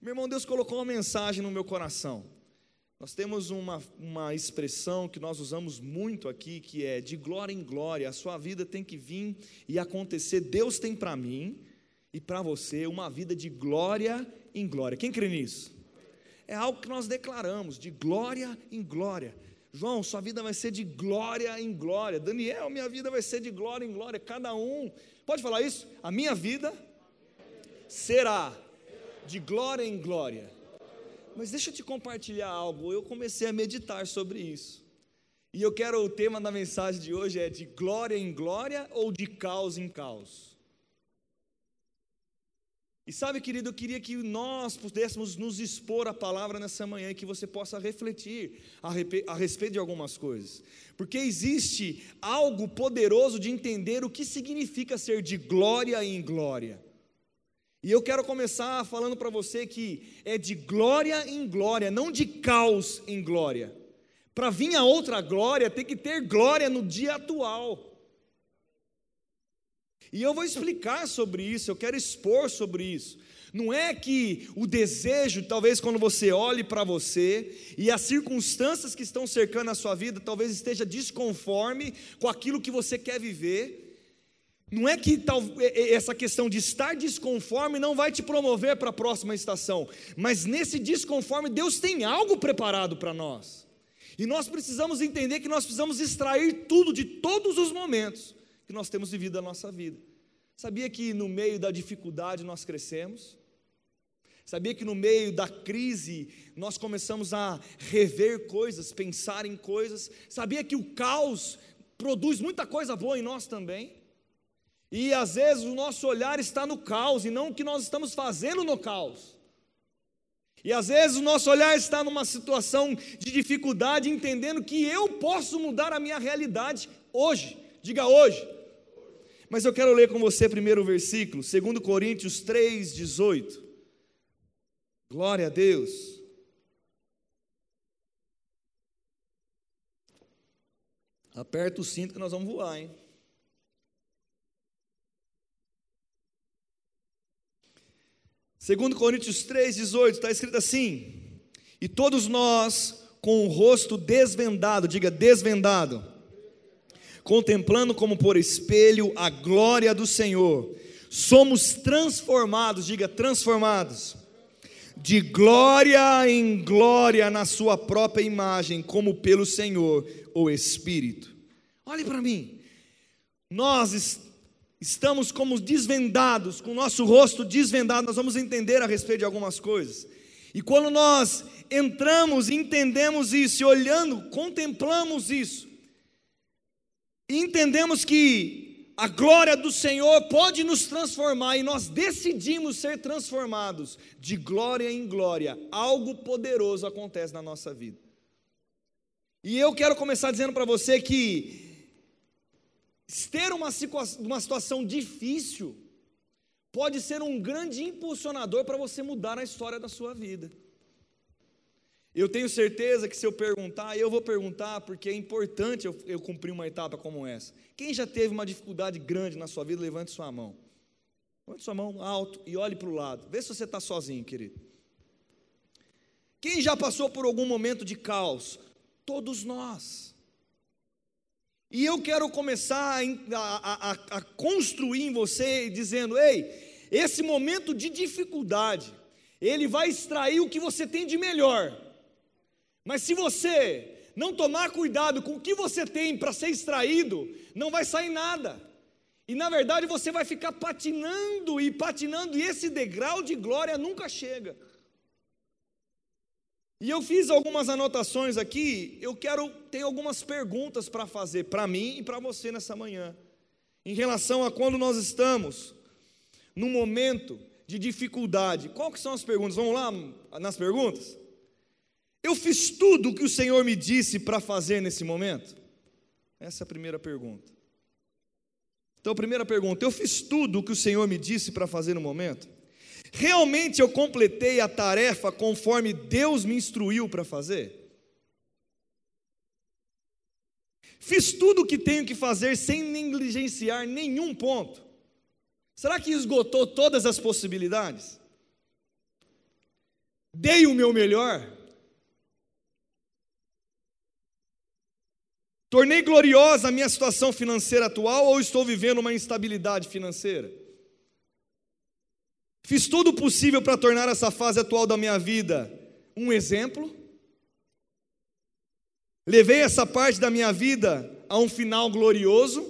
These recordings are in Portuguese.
Meu irmão, Deus colocou uma mensagem no meu coração. Nós temos uma, uma expressão que nós usamos muito aqui, que é de glória em glória. A sua vida tem que vir e acontecer. Deus tem para mim e para você uma vida de glória em glória. Quem crê nisso? É algo que nós declaramos, de glória em glória. João, sua vida vai ser de glória em glória. Daniel, minha vida vai ser de glória em glória. Cada um, pode falar isso? A minha vida será de glória em glória. Mas deixa eu te compartilhar algo. Eu comecei a meditar sobre isso. E eu quero o tema da mensagem de hoje é de glória em glória ou de caos em caos. E sabe, querido, eu queria que nós pudéssemos nos expor a palavra nessa manhã e que você possa refletir a respeito de algumas coisas. Porque existe algo poderoso de entender o que significa ser de glória em glória. E eu quero começar falando para você que é de glória em glória, não de caos em glória. Para vir a outra glória, tem que ter glória no dia atual. E eu vou explicar sobre isso, eu quero expor sobre isso. Não é que o desejo, talvez quando você olhe para você e as circunstâncias que estão cercando a sua vida, talvez esteja desconforme com aquilo que você quer viver. Não é que tal, essa questão de estar desconforme não vai te promover para a próxima estação, mas nesse desconforme Deus tem algo preparado para nós. E nós precisamos entender que nós precisamos extrair tudo de todos os momentos que nós temos vivido a nossa vida. Sabia que no meio da dificuldade nós crescemos? Sabia que no meio da crise nós começamos a rever coisas, pensar em coisas? Sabia que o caos produz muita coisa boa em nós também? E às vezes o nosso olhar está no caos e não o que nós estamos fazendo no caos. E às vezes o nosso olhar está numa situação de dificuldade, entendendo que eu posso mudar a minha realidade hoje. Diga hoje. Mas eu quero ler com você primeiro o versículo, 2 Coríntios 3, 18. Glória a Deus. Aperta o cinto que nós vamos voar, hein? Segundo Coríntios 3, 18, está escrito assim: E todos nós, com o rosto desvendado, diga desvendado, contemplando como por espelho a glória do Senhor, somos transformados, diga transformados, de glória em glória na Sua própria imagem, como pelo Senhor, o Espírito. Olhe para mim, nós estamos como desvendados, com o nosso rosto desvendado, nós vamos entender a respeito de algumas coisas. E quando nós entramos entendemos isso, e olhando, contemplamos isso, e entendemos que a glória do Senhor pode nos transformar e nós decidimos ser transformados de glória em glória. Algo poderoso acontece na nossa vida. E eu quero começar dizendo para você que ter uma, uma situação difícil pode ser um grande impulsionador para você mudar a história da sua vida. Eu tenho certeza que se eu perguntar, eu vou perguntar porque é importante eu, eu cumprir uma etapa como essa. Quem já teve uma dificuldade grande na sua vida, levante sua mão. Levante sua mão alto e olhe para o lado. Vê se você está sozinho, querido. Quem já passou por algum momento de caos? Todos nós. E eu quero começar a, a, a, construir em você, dizendo: ei, esse momento de dificuldade, ele vai extrair o que você tem de melhor mas se você não tomar cuidado com o que você tem para ser extraído, não vai sair nada. E na verdade você vai ficar patinando e patinando, e esse degrau de glória nunca chega. E eu fiz algumas anotações aqui, eu quero ter algumas perguntas para fazer para mim e para você nessa manhã, em relação a quando nós estamos num momento de dificuldade. Qual que são as perguntas? Vamos lá nas perguntas? Eu fiz tudo o que o Senhor me disse para fazer nesse momento? Essa é a primeira pergunta. Então, primeira pergunta: eu fiz tudo o que o Senhor me disse para fazer no momento? Realmente eu completei a tarefa conforme Deus me instruiu para fazer? Fiz tudo o que tenho que fazer sem negligenciar nenhum ponto? Será que esgotou todas as possibilidades? Dei o meu melhor? Tornei gloriosa a minha situação financeira atual ou estou vivendo uma instabilidade financeira? Fiz tudo o possível para tornar essa fase atual da minha vida um exemplo? Levei essa parte da minha vida a um final glorioso?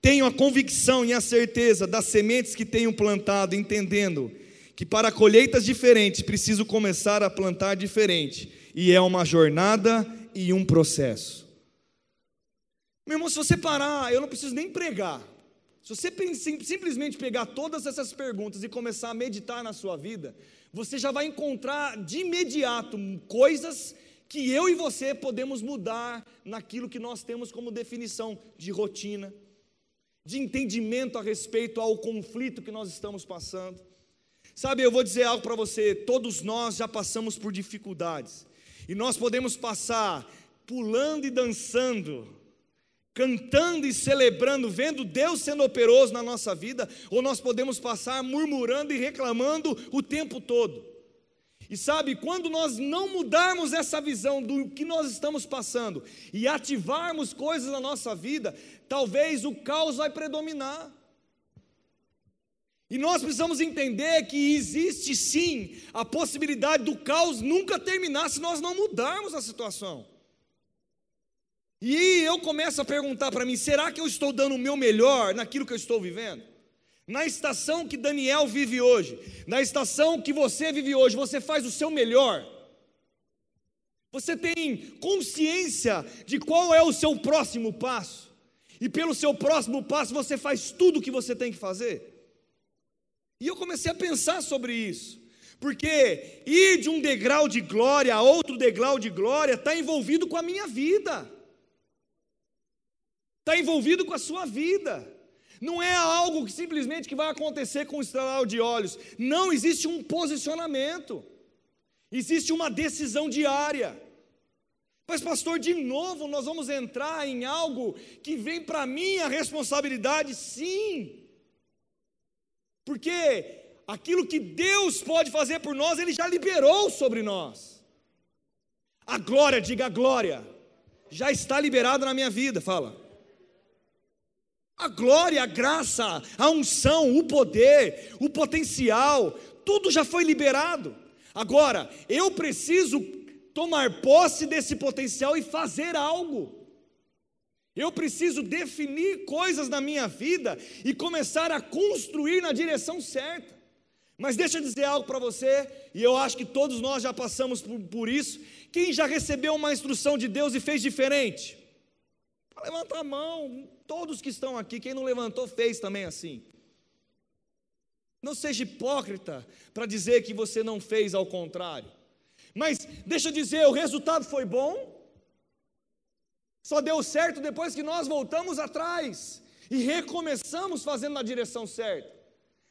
Tenho a convicção e a certeza das sementes que tenho plantado, entendendo que para colheitas diferentes preciso começar a plantar diferente, e é uma jornada e um processo. Meu irmão, se você parar, eu não preciso nem pregar. Se você simplesmente pegar todas essas perguntas e começar a meditar na sua vida, você já vai encontrar de imediato coisas que eu e você podemos mudar naquilo que nós temos como definição de rotina, de entendimento a respeito ao conflito que nós estamos passando. Sabe, eu vou dizer algo para você: todos nós já passamos por dificuldades, e nós podemos passar pulando e dançando, cantando e celebrando, vendo Deus sendo operoso na nossa vida, ou nós podemos passar murmurando e reclamando o tempo todo. E sabe, quando nós não mudarmos essa visão do que nós estamos passando e ativarmos coisas na nossa vida, talvez o caos vai predominar. E nós precisamos entender que existe sim a possibilidade do caos nunca terminar se nós não mudarmos a situação. E eu começo a perguntar para mim: será que eu estou dando o meu melhor naquilo que eu estou vivendo? Na estação que Daniel vive hoje, na estação que você vive hoje, você faz o seu melhor. Você tem consciência de qual é o seu próximo passo. E pelo seu próximo passo você faz tudo o que você tem que fazer. E eu comecei a pensar sobre isso. Porque ir de um degrau de glória a outro degrau de glória está envolvido com a minha vida, está envolvido com a sua vida. Não é algo que simplesmente que vai acontecer com o estralar de olhos. Não existe um posicionamento. Existe uma decisão diária. Mas pastor, de novo nós vamos entrar em algo que vem para mim a responsabilidade, sim. Porque aquilo que Deus pode fazer por nós, ele já liberou sobre nós. A glória, diga a glória, já está liberada na minha vida, fala. A glória, a graça, a unção, o poder, o potencial, tudo já foi liberado. Agora, eu preciso tomar posse desse potencial e fazer algo. Eu preciso definir coisas na minha vida e começar a construir na direção certa. Mas deixa eu dizer algo para você, e eu acho que todos nós já passamos por, por isso. Quem já recebeu uma instrução de Deus e fez diferente? Levanta a mão, todos que estão aqui, quem não levantou fez também assim. Não seja hipócrita para dizer que você não fez ao contrário. Mas deixa eu dizer, o resultado foi bom. Só deu certo depois que nós voltamos atrás e recomeçamos fazendo na direção certa.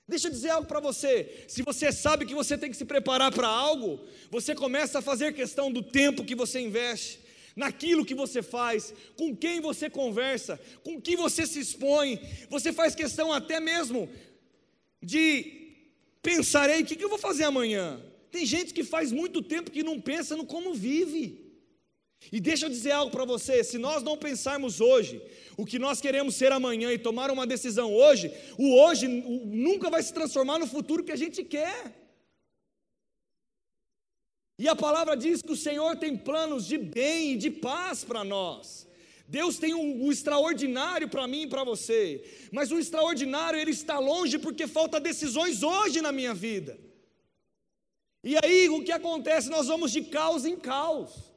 Deixa eu dizer algo para você. Se você sabe que você tem que se preparar para algo, você começa a fazer questão do tempo que você investe naquilo que você faz, com quem você conversa, com que você se expõe. Você faz questão até mesmo de pensar, ei, o que eu vou fazer amanhã? Tem gente que faz muito tempo que não pensa no como vive. E deixa eu dizer algo para você: se nós não pensarmos hoje o que nós queremos ser amanhã e tomar uma decisão hoje, o hoje nunca vai se transformar no futuro que a gente quer. E a palavra diz que o Senhor tem planos de bem e de paz para nós. Deus tem um, um extraordinário para mim e para você, mas o extraordinário ele está longe porque falta decisões hoje na minha vida. E aí o que acontece? Nós vamos de caos em caos.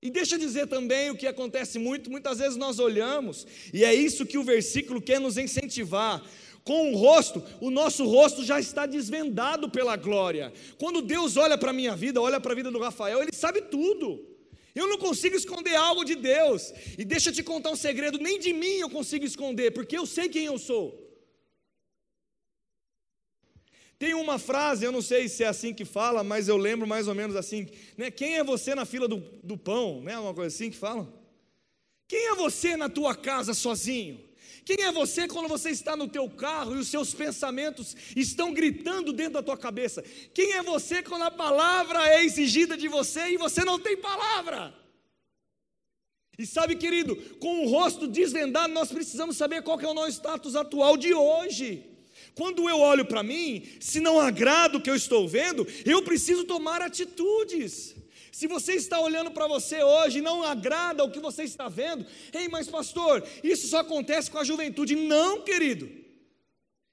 E deixa eu dizer também o que acontece muito, muitas vezes nós olhamos, e é isso que o versículo quer nos incentivar com o rosto, o nosso rosto já está desvendado pela glória. Quando Deus olha para a minha vida, olha para a vida do Rafael, Ele sabe tudo. Eu não consigo esconder algo de Deus. E deixa eu te contar um segredo: nem de mim eu consigo esconder, porque eu sei quem eu sou. Tem uma frase, eu não sei se é assim que fala, mas eu lembro mais ou menos assim: né? quem é você na fila do, do pão? Né? Uma coisa assim que fala. Quem é você na tua casa sozinho? Quem é você quando você está no teu carro e os seus pensamentos estão gritando dentro da tua cabeça? Quem é você quando a palavra é exigida de você e você não tem palavra? E sabe, querido, com o rosto desvendado, nós precisamos saber qual é o nosso status atual de hoje. Quando eu olho para mim, se não agrada o que eu estou vendo, eu preciso tomar atitudes. Se você está olhando para você hoje e não agrada o que você está vendo, ei, mas pastor, isso só acontece com a juventude. Não, querido.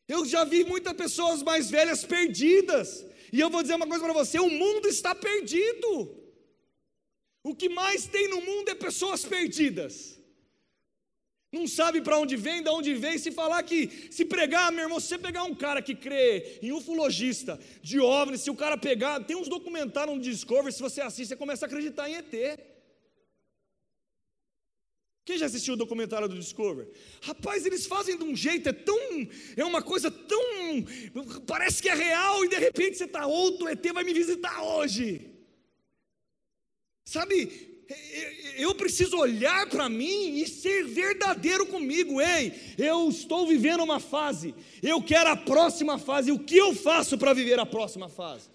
Eu já vi muitas pessoas mais velhas perdidas. E eu vou dizer uma coisa para você: o mundo está perdido. O que mais tem no mundo é pessoas perdidas. Não sabe para onde vem, de onde vem. Se falar que, se pregar, meu irmão, se você pegar um cara que crê em ufologista, de OVNI, se o cara pegar, tem uns documentários no Discovery, se você assiste, você começa a acreditar em ET. Quem já assistiu o documentário do Discovery? Rapaz, eles fazem de um jeito, é tão. É uma coisa tão. Parece que é real, e de repente você está outro, ET vai me visitar hoje. Sabe, eu preciso olhar para mim e ser verdadeiro comigo. Ei, eu estou vivendo uma fase, eu quero a próxima fase. O que eu faço para viver a próxima fase?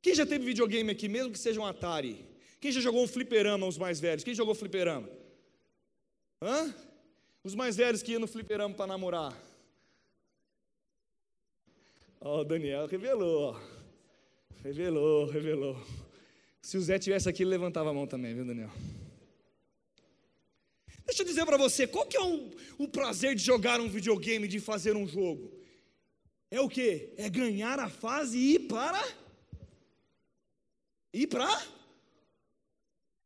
Quem já teve videogame aqui, mesmo que seja um Atari? Quem já jogou um fliperama, os mais velhos? Quem jogou fliperama? Hã? Os mais velhos que iam no fliperama para namorar. Ó, oh, o Daniel revelou. Revelou, revelou. Se o Zé tivesse aqui, ele levantava a mão também, viu, Daniel? Deixa eu dizer para você, qual que é o, o prazer de jogar um videogame, de fazer um jogo? É o que? É ganhar a fase e ir para. Ir para.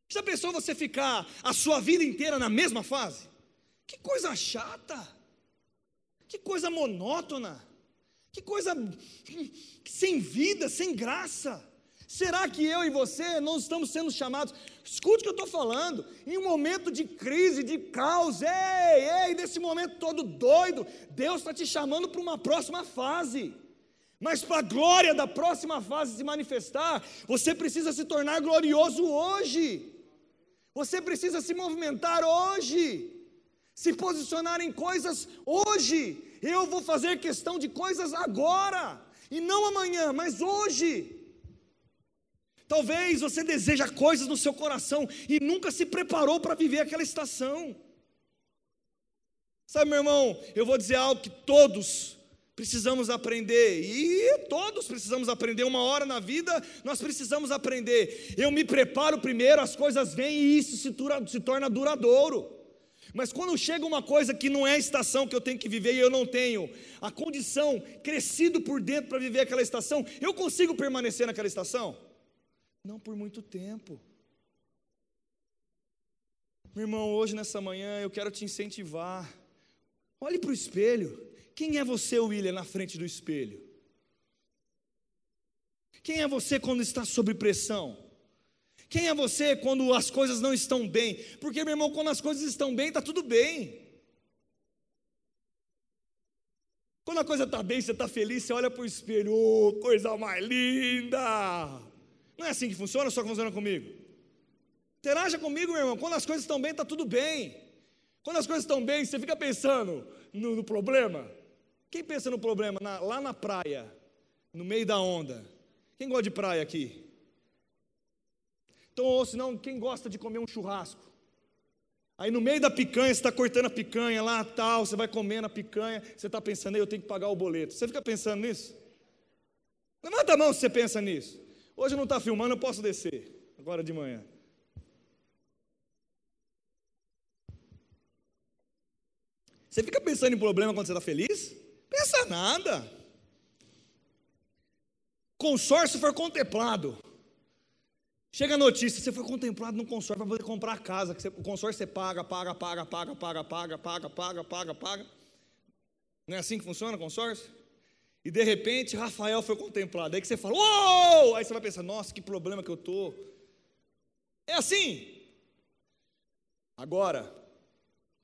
Já pensou você ficar a sua vida inteira na mesma fase? Que coisa chata. Que coisa monótona. Que coisa sem vida, sem graça. Será que eu e você não estamos sendo chamados? Escute o que eu estou falando. Em um momento de crise, de caos, ei, ei, nesse momento todo doido, Deus está te chamando para uma próxima fase. Mas para a glória da próxima fase se manifestar, você precisa se tornar glorioso hoje. Você precisa se movimentar hoje. Se posicionar em coisas hoje. Eu vou fazer questão de coisas agora. E não amanhã, mas hoje. Talvez você deseja coisas no seu coração e nunca se preparou para viver aquela estação. Sabe, meu irmão, eu vou dizer algo que todos precisamos aprender, e todos precisamos aprender, uma hora na vida nós precisamos aprender. Eu me preparo primeiro, as coisas vêm e isso se, se torna duradouro. Mas quando chega uma coisa que não é a estação que eu tenho que viver e eu não tenho a condição crescido por dentro para viver aquela estação, eu consigo permanecer naquela estação? Não por muito tempo. Meu irmão, hoje nessa manhã eu quero te incentivar. Olhe para o espelho. Quem é você, William, na frente do espelho? Quem é você quando está sob pressão? Quem é você quando as coisas não estão bem? Porque, meu irmão, quando as coisas estão bem, está tudo bem. Quando a coisa está bem, você está feliz, você olha para o espelho, oh, coisa mais linda. Não é assim que funciona, só que funciona comigo. Interaja comigo, meu irmão. Quando as coisas estão bem, está tudo bem. Quando as coisas estão bem, você fica pensando no, no problema. Quem pensa no problema na, lá na praia, no meio da onda? Quem gosta de praia aqui? Então, ou senão, quem gosta de comer um churrasco? Aí no meio da picanha, você está cortando a picanha lá, tal, você vai comendo a picanha, você está pensando, eu tenho que pagar o boleto. Você fica pensando nisso? Levanta a mão se você pensa nisso. Hoje não está filmando, eu posso descer, agora de manhã. Você fica pensando em problema quando você está feliz? Pensa nada. Consórcio for contemplado. Chega a notícia, você foi contemplado no consórcio para poder comprar a casa. Que você, o consórcio você paga, paga, paga, paga, paga, paga, paga, paga, paga, paga. Não é assim que funciona o consórcio? E de repente Rafael foi contemplado. Aí que você fala, uou! Aí você vai pensar, nossa, que problema que eu estou. É assim. Agora,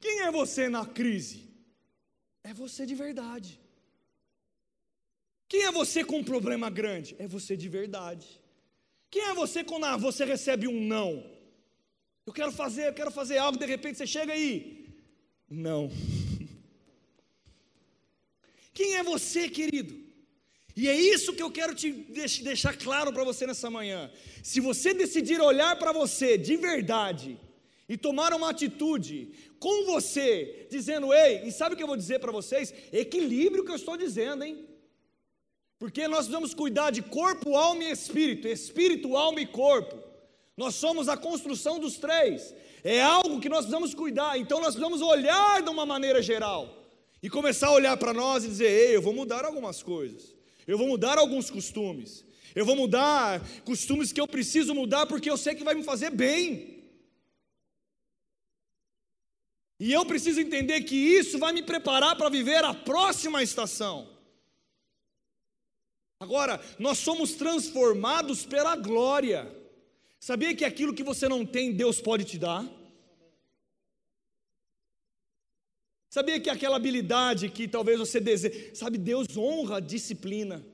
quem é você na crise? É você de verdade. Quem é você com um problema grande? É você de verdade. Quem é você quando ah, você recebe um não? Eu quero fazer, eu quero fazer algo, de repente você chega aí. Não. Quem é você, querido? E é isso que eu quero te deixar claro para você nessa manhã. Se você decidir olhar para você de verdade e tomar uma atitude com você, dizendo, ei, e sabe o que eu vou dizer para vocês? Equilíbrio que eu estou dizendo, hein? Porque nós precisamos cuidar de corpo, alma e espírito, espírito, alma e corpo. Nós somos a construção dos três. É algo que nós precisamos cuidar, então nós precisamos olhar de uma maneira geral e começar a olhar para nós e dizer: ei, eu vou mudar algumas coisas, eu vou mudar alguns costumes, eu vou mudar costumes que eu preciso mudar porque eu sei que vai me fazer bem. E eu preciso entender que isso vai me preparar para viver a próxima estação. Agora, nós somos transformados pela glória. Sabia que aquilo que você não tem, Deus pode te dar? Sabia que aquela habilidade que talvez você deseje, sabe, Deus honra a disciplina,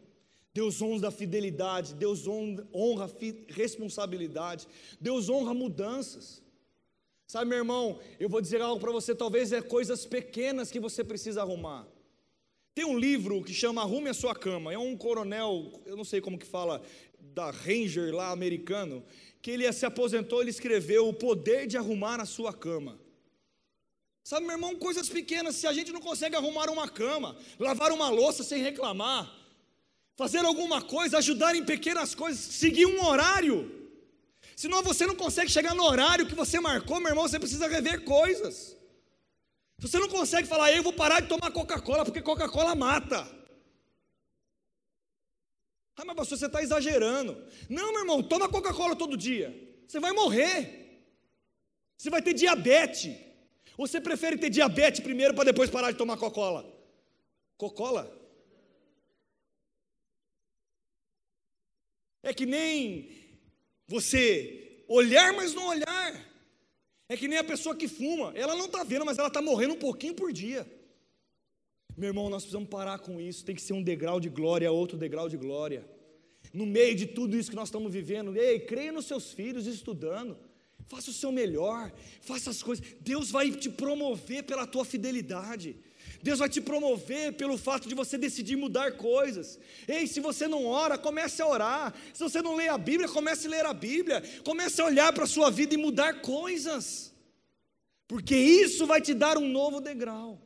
Deus honra a fidelidade, Deus honra, a responsabilidade, Deus honra mudanças. Sabe, meu irmão, eu vou dizer algo para você, talvez é coisas pequenas que você precisa arrumar. Tem um livro que chama Arrume a Sua Cama, é um coronel, eu não sei como que fala, da Ranger lá americano, que ele se aposentou, ele escreveu o poder de arrumar a sua cama. Sabe, meu irmão, coisas pequenas, se a gente não consegue arrumar uma cama, lavar uma louça sem reclamar, fazer alguma coisa, ajudar em pequenas coisas, seguir um horário. Senão você não consegue chegar no horário que você marcou, meu irmão, você precisa rever coisas. Você não consegue falar, eu vou parar de tomar Coca-Cola, porque Coca-Cola mata. Ah, mas pastor, você está exagerando. Não, meu irmão, toma Coca-Cola todo dia. Você vai morrer. Você vai ter diabetes. Ou você prefere ter diabetes primeiro para depois parar de tomar Coca-Cola? Coca-Cola? É que nem você olhar, mas não olhar. É que nem a pessoa que fuma. Ela não está vendo, mas ela está morrendo um pouquinho por dia. Meu irmão, nós precisamos parar com isso. Tem que ser um degrau de glória, outro degrau de glória. No meio de tudo isso que nós estamos vivendo, ei, creia nos seus filhos estudando. Faça o seu melhor, faça as coisas. Deus vai te promover pela tua fidelidade. Deus vai te promover pelo fato de você decidir mudar coisas. Ei, se você não ora, comece a orar. Se você não lê a Bíblia, comece a ler a Bíblia. Comece a olhar para a sua vida e mudar coisas. Porque isso vai te dar um novo degrau.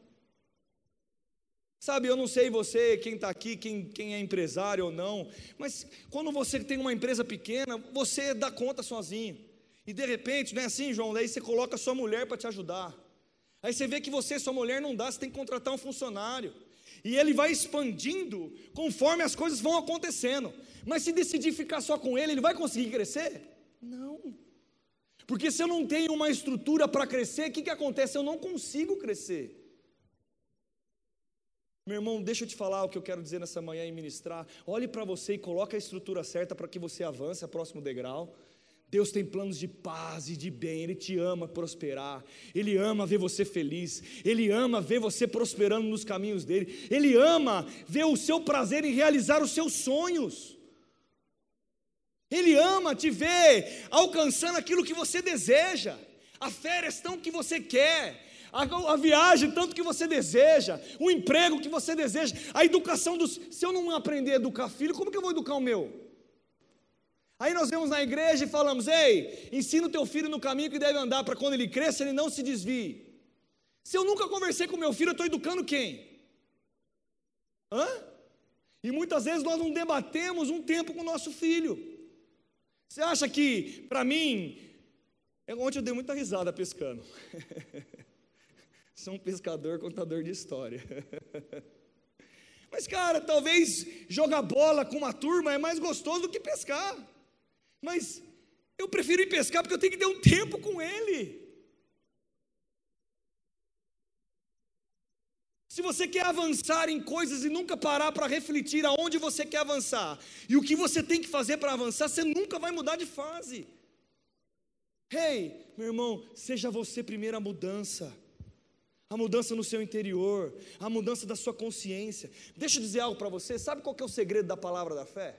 Sabe, eu não sei você, quem está aqui, quem, quem é empresário ou não, mas quando você tem uma empresa pequena, você dá conta sozinho. E de repente, não é assim, João? Daí você coloca sua mulher para te ajudar. Aí você vê que você sua mulher não dá, você tem que contratar um funcionário. E ele vai expandindo conforme as coisas vão acontecendo. Mas se decidir ficar só com ele, ele vai conseguir crescer? Não. Porque se eu não tenho uma estrutura para crescer, o que, que acontece? Eu não consigo crescer. Meu irmão, deixa eu te falar o que eu quero dizer nessa manhã e ministrar. Olhe para você e coloque a estrutura certa para que você avance a próximo degrau. Deus tem planos de paz e de bem, Ele te ama prosperar, Ele ama ver você feliz, Ele ama ver você prosperando nos caminhos dele, Ele ama ver o seu prazer em realizar os seus sonhos, Ele ama te ver alcançando aquilo que você deseja, a férias tão que você quer, a, a, viagem tanto que você deseja, o emprego que você deseja, a educação dos. Se eu não aprender a educar filho, como que eu vou educar o meu? Aí nós vemos na igreja e falamos: ei, ensina o teu filho no caminho que deve andar, para quando ele cresça ele não se desvie. Se eu nunca conversei com meu filho, eu estou educando quem? Hã? E muitas vezes nós não debatemos um tempo com o nosso filho. Você acha que, para mim, ontem eu dei muita risada pescando. Sou um pescador, contador de história. Mas, cara, talvez jogar bola com uma turma é mais gostoso do que pescar. Mas eu prefiro ir pescar porque eu tenho que ter um tempo com ele. Se você quer avançar em coisas e nunca parar para refletir aonde você quer avançar e o que você tem que fazer para avançar, você nunca vai mudar de fase. Hey, meu irmão, seja você primeiro a mudança. A mudança no seu interior, a mudança da sua consciência. Deixa eu dizer algo para você. Sabe qual é o segredo da palavra da fé?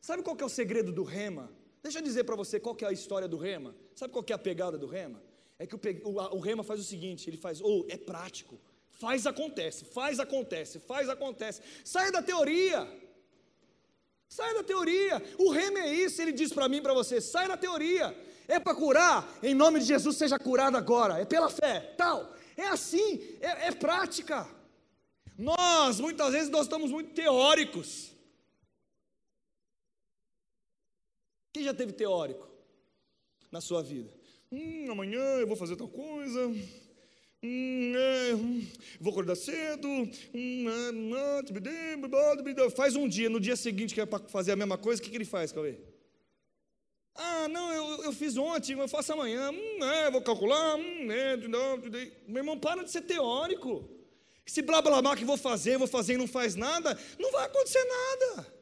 Sabe qual que é o segredo do rema? Deixa eu dizer para você qual que é a história do rema. Sabe qual que é a pegada do rema? É que o, o, o rema faz o seguinte: ele faz, ou oh, é prático, faz acontece, faz acontece, faz acontece. Sai da teoria. Sai da teoria. O rema é isso, ele diz para mim, para você, sai da teoria. É para curar, em nome de Jesus seja curado agora. É pela fé, tal. É assim, é, é prática. Nós, muitas vezes, nós estamos muito teóricos. Quem já teve teórico na sua vida? Hum, amanhã eu vou fazer tal coisa. Hum, é, hum, vou acordar cedo. Hum, é, faz um dia, no dia seguinte que é para fazer a mesma coisa, o que, que ele faz, Cauê? Ah, não, eu, eu fiz ontem, eu faço amanhã. Hum, é, vou calcular. Hum, é, meu irmão, para de ser teórico. Esse blá blá blá que vou fazer, vou fazer e não faz nada, não vai acontecer nada.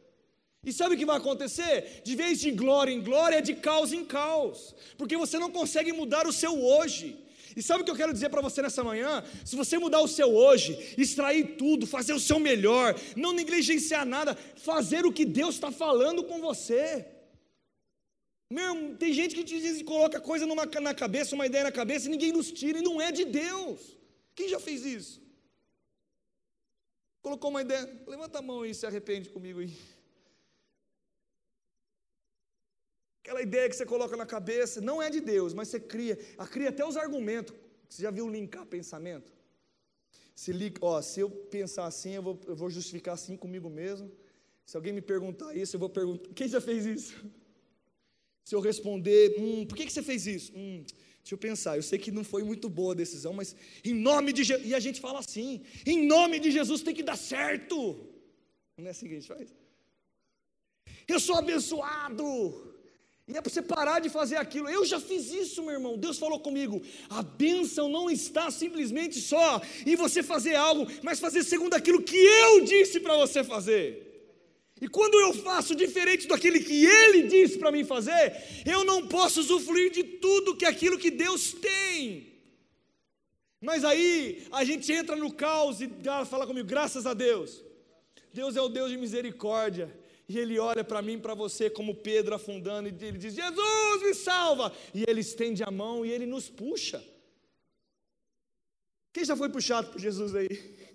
E sabe o que vai acontecer? De vez de glória em glória, é de caos em caos, porque você não consegue mudar o seu hoje. E sabe o que eu quero dizer para você nessa manhã? Se você mudar o seu hoje, extrair tudo, fazer o seu melhor, não negligenciar nada, fazer o que Deus está falando com você. Meu, tem gente que diz, coloca coisa numa, na cabeça, uma ideia na cabeça, e ninguém nos tira, e não é de Deus. Quem já fez isso? Colocou uma ideia, levanta a mão e se arrepende comigo aí. Aquela ideia que você coloca na cabeça, não é de Deus, mas você cria, a cria até os argumentos. Você já viu linkar pensamento? Se, ó, se eu pensar assim, eu vou, eu vou justificar assim comigo mesmo. Se alguém me perguntar isso, eu vou perguntar: quem já fez isso? Se eu responder, hum, por que, que você fez isso? Hum, deixa eu pensar, eu sei que não foi muito boa a decisão, mas em nome de Jesus, e a gente fala assim: em nome de Jesus tem que dar certo. Não é assim que a gente faz? Eu sou abençoado. E é para você parar de fazer aquilo. Eu já fiz isso, meu irmão. Deus falou comigo. A bênção não está simplesmente só em você fazer algo, mas fazer segundo aquilo que eu disse para você fazer. E quando eu faço diferente daquele que Ele disse para mim fazer, eu não posso usufruir de tudo que aquilo que Deus tem. Mas aí a gente entra no caos e fala comigo, graças a Deus. Deus é o Deus de misericórdia. E ele olha para mim, para você, como Pedro afundando, e ele diz: Jesus me salva! E ele estende a mão e ele nos puxa. Quem já foi puxado por Jesus aí?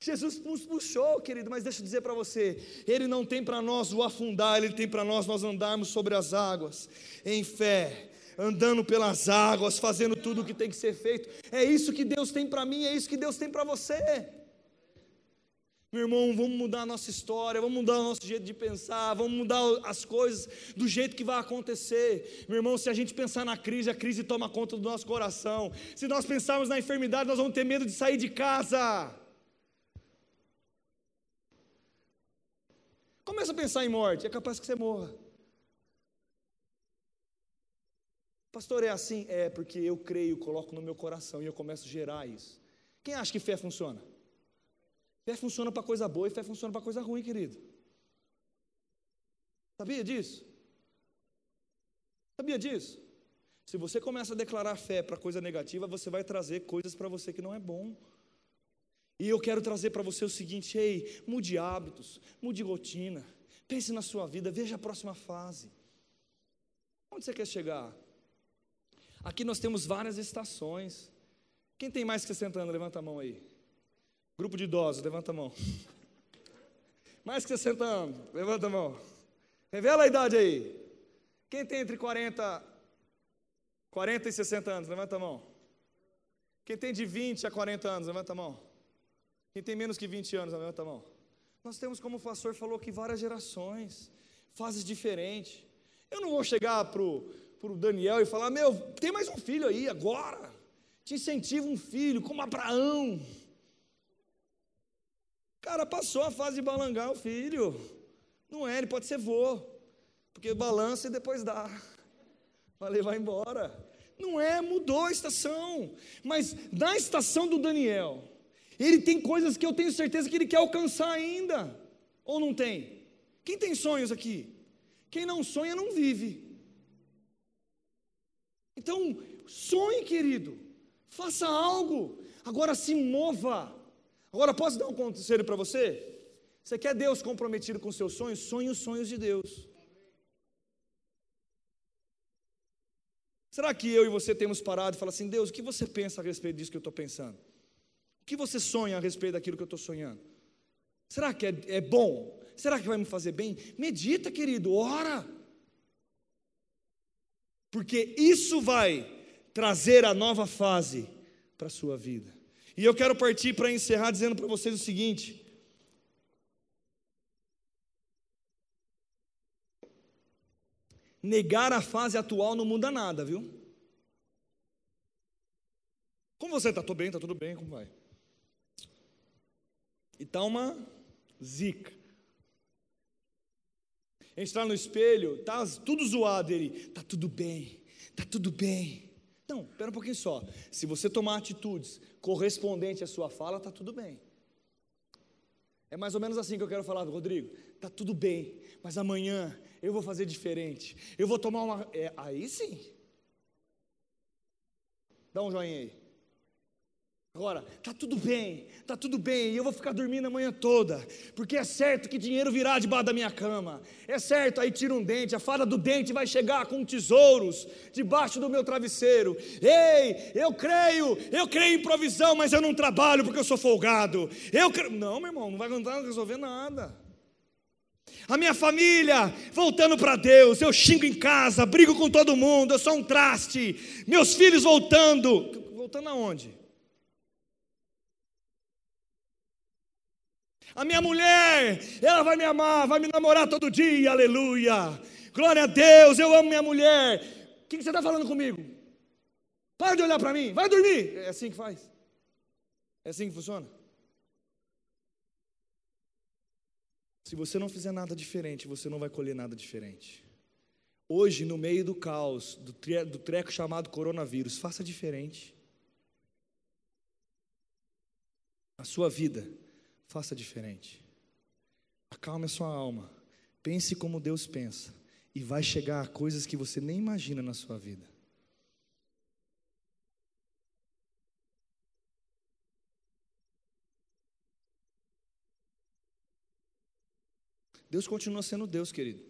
Jesus nos puxou, querido, mas deixa eu dizer para você: Ele não tem para nós o afundar, Ele tem para nós nós andarmos sobre as águas, em fé, andando pelas águas, fazendo tudo o que tem que ser feito. É isso que Deus tem para mim, é isso que Deus tem para você. Meu irmão, vamos mudar a nossa história, vamos mudar o nosso jeito de pensar, vamos mudar as coisas do jeito que vai acontecer. Meu irmão, se a gente pensar na crise, a crise toma conta do nosso coração. Se nós pensarmos na enfermidade, nós vamos ter medo de sair de casa. Começa a pensar em morte, é capaz que você morra. Pastor, é assim? É, porque eu creio, coloco no meu coração e eu começo a gerar isso. Quem acha que fé funciona? Fé funciona para coisa boa e fé funciona para coisa ruim, querido. Sabia disso? Sabia disso? Se você começa a declarar fé para coisa negativa, você vai trazer coisas para você que não é bom. E eu quero trazer para você o seguinte: ei, mude hábitos, mude rotina, pense na sua vida, veja a próxima fase. Onde você quer chegar? Aqui nós temos várias estações. Quem tem mais que 60 anos? Levanta a mão aí. Grupo de idosos, levanta a mão. Mais que 60 anos, levanta a mão. Revela a idade aí. Quem tem entre 40, 40 e 60 anos, levanta a mão. Quem tem de 20 a 40 anos, levanta a mão. Quem tem menos que 20 anos, levanta a mão. Nós temos, como o pastor falou aqui, várias gerações, fases diferentes. Eu não vou chegar para o Daniel e falar: Meu, tem mais um filho aí agora. Te incentivo um filho, como Abraão. Cara, passou a fase de balangar o filho. Não é, ele pode ser vô. Porque balança e depois dá. Vai levar embora. Não é, mudou a estação. Mas na estação do Daniel, ele tem coisas que eu tenho certeza que ele quer alcançar ainda. Ou não tem? Quem tem sonhos aqui? Quem não sonha não vive. Então, sonhe, querido. Faça algo. Agora se mova. Agora, posso dar um conselho para você? Você quer Deus comprometido com seus sonhos? Sonhe os sonhos de Deus. Será que eu e você temos parado e falado assim, Deus, o que você pensa a respeito disso que eu estou pensando? O que você sonha a respeito daquilo que eu estou sonhando? Será que é, é bom? Será que vai me fazer bem? Medita, querido, ora. Porque isso vai trazer a nova fase para a sua vida. E eu quero partir para encerrar dizendo para vocês o seguinte: negar a fase atual não muda nada, viu? Como você está? Estou bem, está tudo bem, como vai? E está uma zica. Entrar no espelho, tá tudo zoado, ele, tá tudo bem, tá tudo bem. Não, espera um pouquinho só. Se você tomar atitudes correspondentes à sua fala, tá tudo bem. É mais ou menos assim que eu quero falar, Rodrigo. Tá tudo bem, mas amanhã eu vou fazer diferente. Eu vou tomar uma. É, aí sim. Dá um joinha aí. Agora, tá tudo bem, tá tudo bem, eu vou ficar dormindo a manhã toda, porque é certo que dinheiro virá debaixo da minha cama, é certo, aí tira um dente, a fada do dente vai chegar com tesouros debaixo do meu travesseiro. Ei, eu creio, eu creio em provisão, mas eu não trabalho porque eu sou folgado. Eu creio. Não, meu irmão, não vai resolver nada. A minha família voltando para Deus, eu xingo em casa, brigo com todo mundo, eu sou um traste. Meus filhos voltando, voltando aonde? A minha mulher, ela vai me amar, vai me namorar todo dia, aleluia. Glória a Deus, eu amo minha mulher. O que você está falando comigo? Para de olhar para mim, vai dormir. É assim que faz? É assim que funciona? Se você não fizer nada diferente, você não vai colher nada diferente. Hoje, no meio do caos, do, tre do treco chamado coronavírus, faça diferente. A sua vida, faça diferente. Acalme a sua alma. Pense como Deus pensa. E vai chegar a coisas que você nem imagina na sua vida. Deus continua sendo Deus, querido.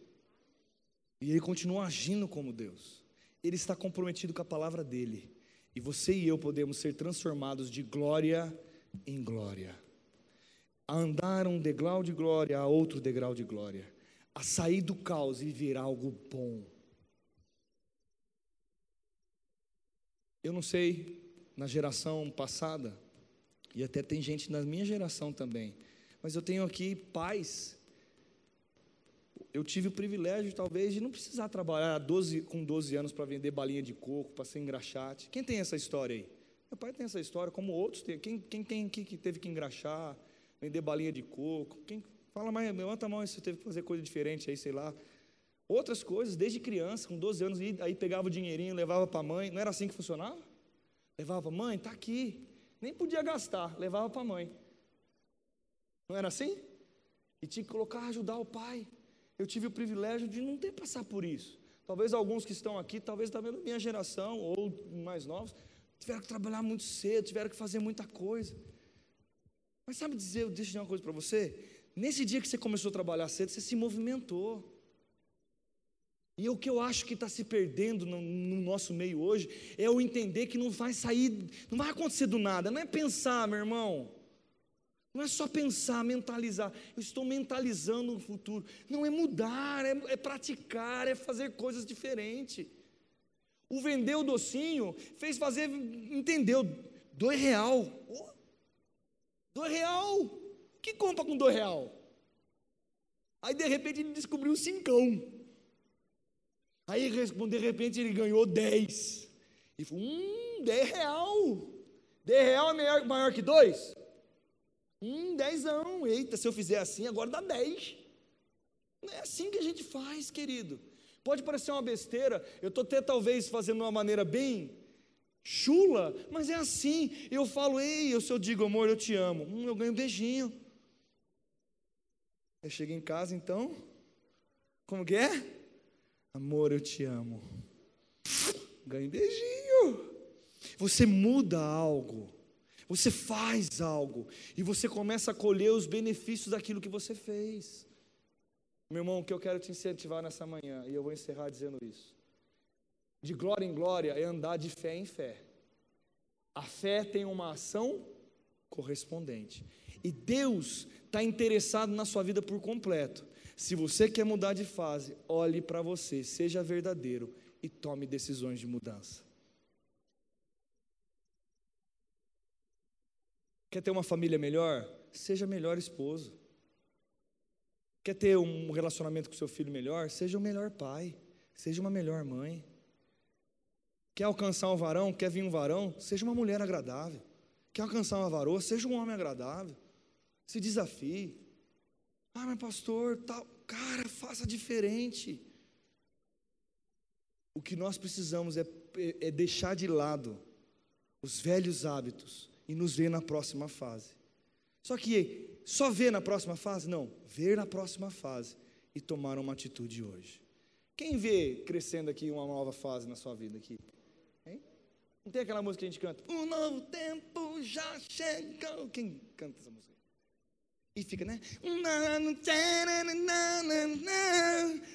E Ele continua agindo como Deus. Ele está comprometido com a palavra dele. E você e eu podemos ser transformados de glória em glória. A andar um degrau de glória a outro degrau de glória. A sair do caos e vir algo bom. Eu não sei, na geração passada, e até tem gente na minha geração também, mas eu tenho aqui pais eu tive o privilégio, talvez, de não precisar trabalhar 12, com 12 anos para vender balinha de coco, para ser engraxate. Quem tem essa história aí? Meu pai tem essa história, como outros têm. Quem, quem tem aqui que teve que engraxar, vender balinha de coco? Quem fala mais, levanta a mão se teve que fazer coisa diferente aí, sei lá. Outras coisas, desde criança, com 12 anos, aí pegava o dinheirinho, levava para a mãe. Não era assim que funcionava? Levava mãe, está aqui. Nem podia gastar, levava para a mãe. Não era assim? E tinha que colocar, ajudar o pai eu tive o privilégio de não ter passar por isso. Talvez alguns que estão aqui, talvez também da minha geração ou mais novos, tiveram que trabalhar muito cedo, tiveram que fazer muita coisa. Mas sabe dizer, eu deixo uma coisa para você? Nesse dia que você começou a trabalhar cedo, você se movimentou. E o que eu acho que está se perdendo no, no, nosso meio hoje é o entender que não vai sair, não vai acontecer do nada. Não é pensar, meu irmão. Não é só pensar, mentalizar. Eu estou mentalizando o futuro. Não é mudar, é, é praticar, é fazer coisas diferentes. O vender o docinho fez fazer, entendeu? Dois real. Oh, dois real. Que compra com dois real? Aí de repente ele descobriu cincão. Aí de repente ele ganhou dez. E falou, hum, dez real. Dez real é maior, maior que dois? Hum, dezão. Eita, se eu fizer assim, agora dá dez. Não é assim que a gente faz, querido. Pode parecer uma besteira. Eu estou até talvez fazendo de uma maneira bem chula, mas é assim. Eu falo, ei, eu, se eu digo amor, eu te amo. Hum, eu ganho um beijinho. Eu chego em casa, então, como que é? Amor, eu te amo. Ganho um beijinho. Você muda algo. Você faz algo e você começa a colher os benefícios daquilo que você fez. Meu irmão, o que eu quero te incentivar nessa manhã, e eu vou encerrar dizendo isso. De glória em glória é andar de fé em fé. A fé tem uma ação correspondente. E Deus está interessado na sua vida por completo. Se você quer mudar de fase, olhe para você, seja verdadeiro e tome decisões de mudança. Quer ter uma família melhor? Seja melhor esposo. Quer ter um relacionamento com seu filho melhor? Seja o melhor pai. Seja uma melhor mãe. Quer alcançar um varão? Quer vir um varão? Seja uma mulher agradável. Quer alcançar uma varoa? Seja um homem agradável. Se desafie. Ah, mas pastor, tal. Cara, faça diferente. O que nós precisamos é, é, é deixar de lado os velhos hábitos e nos ver na próxima fase. Só que só ver na próxima fase? Não, ver na próxima fase e tomar uma atitude hoje. Quem vê crescendo aqui uma nova fase na sua vida aqui? Não tem aquela música que a gente canta? Um novo tempo já chegou. Quem canta essa música? E fica, né?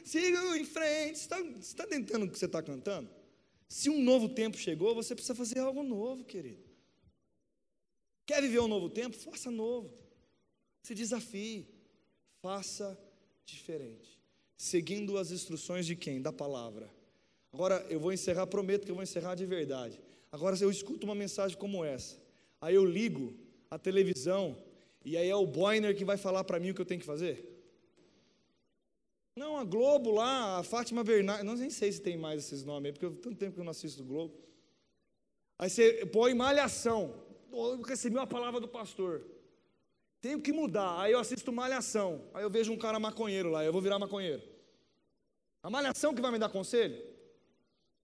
Siga em frente. Você está tá tentando o que você está cantando? Se um novo tempo chegou, você precisa fazer algo novo, querido. Quer viver um novo tempo? Faça novo. Se desafie. Faça diferente. Seguindo as instruções de quem? Da palavra. Agora eu vou encerrar, prometo que eu vou encerrar de verdade. Agora eu escuto uma mensagem como essa. Aí eu ligo a televisão e aí é o Boiner que vai falar para mim o que eu tenho que fazer. Não, a Globo lá, a Fátima Bernardes, não nem sei se tem mais esses nomes aí, porque eu tanto tempo que eu não assisto Globo. Aí você põe malhação eu recebi uma palavra do pastor. Tenho que mudar. Aí eu assisto Malhação. Aí eu vejo um cara maconheiro lá. Eu vou virar maconheiro. A Malhação que vai me dar conselho?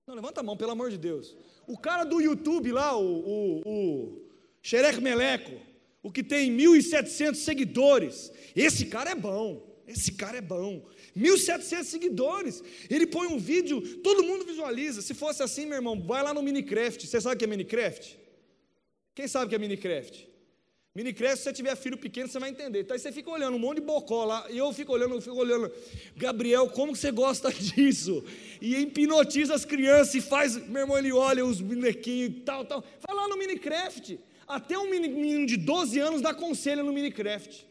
Não, levanta a mão, pelo amor de Deus. O cara do YouTube lá, o, o, o Xerec Meleco, o que tem 1.700 seguidores. Esse cara é bom. Esse cara é bom. 1.700 seguidores. Ele põe um vídeo, todo mundo visualiza. Se fosse assim, meu irmão, vai lá no Minecraft. Você sabe o que é Minecraft? Quem sabe o que é Minecraft? Minecraft, se você tiver filho pequeno, você vai entender. Então aí você fica olhando um monte de bocó lá, e eu fico olhando, eu fico olhando, Gabriel, como você gosta disso? E hipnotiza as crianças e faz, meu irmão, ele olha os bonequinhos e tal, tal. Vai lá no Minecraft. Até um menino de 12 anos dá conselho no Minecraft.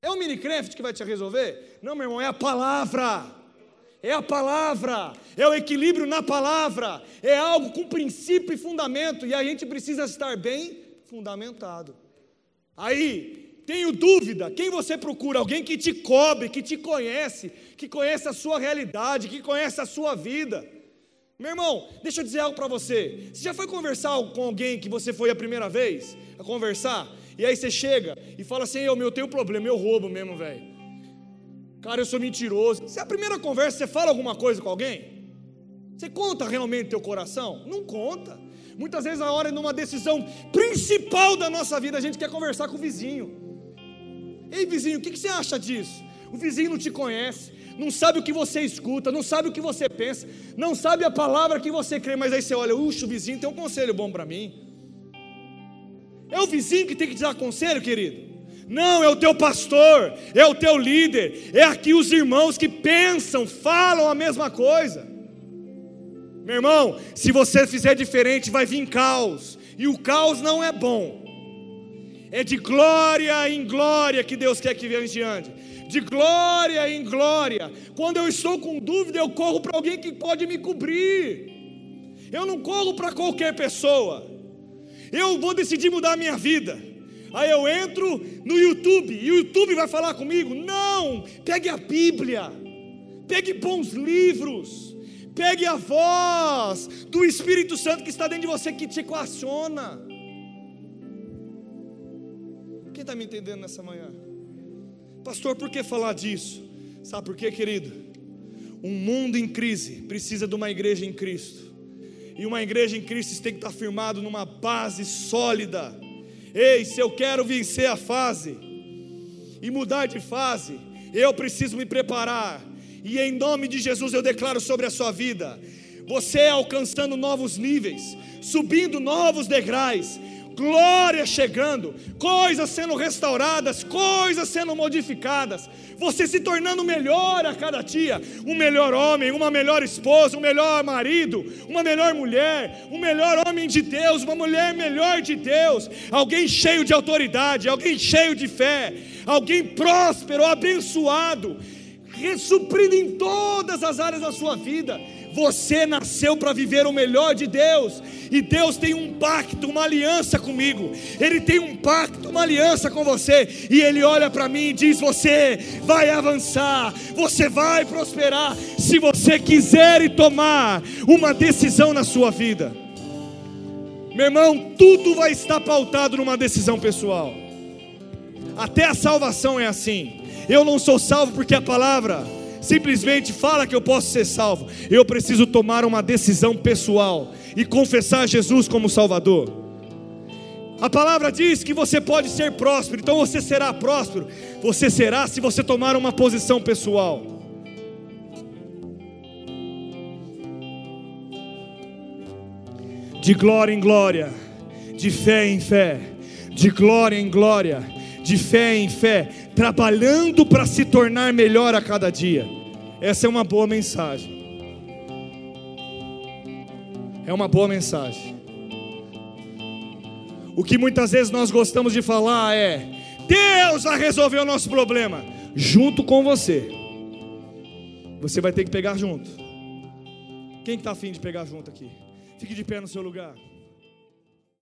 É o Minecraft que vai te resolver? Não, meu irmão, é a palavra é a palavra, é o equilíbrio na palavra, é algo com princípio e fundamento, e a gente precisa estar bem fundamentado. Aí, tenho dúvida, quem você procura? Alguém que te cobre, que te conhece, que conhece a sua realidade, que conhece a sua vida. Meu irmão, deixa eu dizer algo para você. Você já foi conversar com alguém que você foi a primeira vez a conversar? E aí você chega e fala assim: eu, meu, tenho problema, eu roubo mesmo, velho. Cara, eu sou mentiroso. Se é a primeira conversa você fala alguma coisa com alguém, você conta realmente teu coração? Não conta. Muitas vezes a hora de uma decisão principal da nossa vida, a gente quer conversar com o vizinho. Ei, vizinho, o que, que você acha disso? O vizinho não te conhece, não sabe o que você escuta, não sabe o que você pensa, não sabe a palavra que você crê, mas aí você olha, uxa, o vizinho tem um conselho bom para mim. É o vizinho que tem que te dar conselho, querido. Não, é o teu pastor, é o teu líder, é aqui os irmãos que pensam, falam a mesma coisa. Meu irmão, se você fizer diferente, vai vir caos, e o caos não é bom. É de glória em glória que Deus quer que venha diante. De glória em glória. Quando eu estou com dúvida, eu corro para alguém que pode me cobrir. Eu não corro para qualquer pessoa. Eu vou decidir mudar a minha vida. Aí eu entro no YouTube e o YouTube vai falar comigo. Não, pegue a Bíblia, pegue bons livros, pegue a voz do Espírito Santo que está dentro de você que te equaciona. Quem está me entendendo nessa manhã? Pastor, por que falar disso? Sabe por quê, querido? Um mundo em crise precisa de uma igreja em Cristo. E uma igreja em Cristo tem que estar firmado numa base sólida Ei, se eu quero vencer a fase e mudar de fase, eu preciso me preparar. E em nome de Jesus eu declaro sobre a sua vida: você alcançando novos níveis, subindo novos degraus, glória chegando, coisas sendo restauradas, coisas sendo modificadas, você se tornando melhor a cada dia, um melhor homem, uma melhor esposa, um melhor marido, uma melhor mulher, um melhor homem de Deus, uma mulher melhor de Deus, alguém cheio de autoridade, alguém cheio de fé, alguém próspero, abençoado, suprindo em todas as áreas da sua vida. Você nasceu para viver o melhor de Deus, e Deus tem um pacto, uma aliança comigo. Ele tem um pacto, uma aliança com você, e Ele olha para mim e diz: Você vai avançar, você vai prosperar, se você quiser e tomar uma decisão na sua vida. Meu irmão, tudo vai estar pautado numa decisão pessoal. Até a salvação é assim. Eu não sou salvo porque a palavra simplesmente fala que eu posso ser salvo. Eu preciso tomar uma decisão pessoal e confessar Jesus como Salvador. A palavra diz que você pode ser próspero, então você será próspero. Você será se você tomar uma posição pessoal. De glória em glória, de fé em fé, de glória em glória, de fé em fé, trabalhando para se tornar melhor a cada dia. Essa é uma boa mensagem. É uma boa mensagem. O que muitas vezes nós gostamos de falar é: Deus vai resolver o nosso problema, junto com você. Você vai ter que pegar junto. Quem está afim de pegar junto aqui? Fique de pé no seu lugar.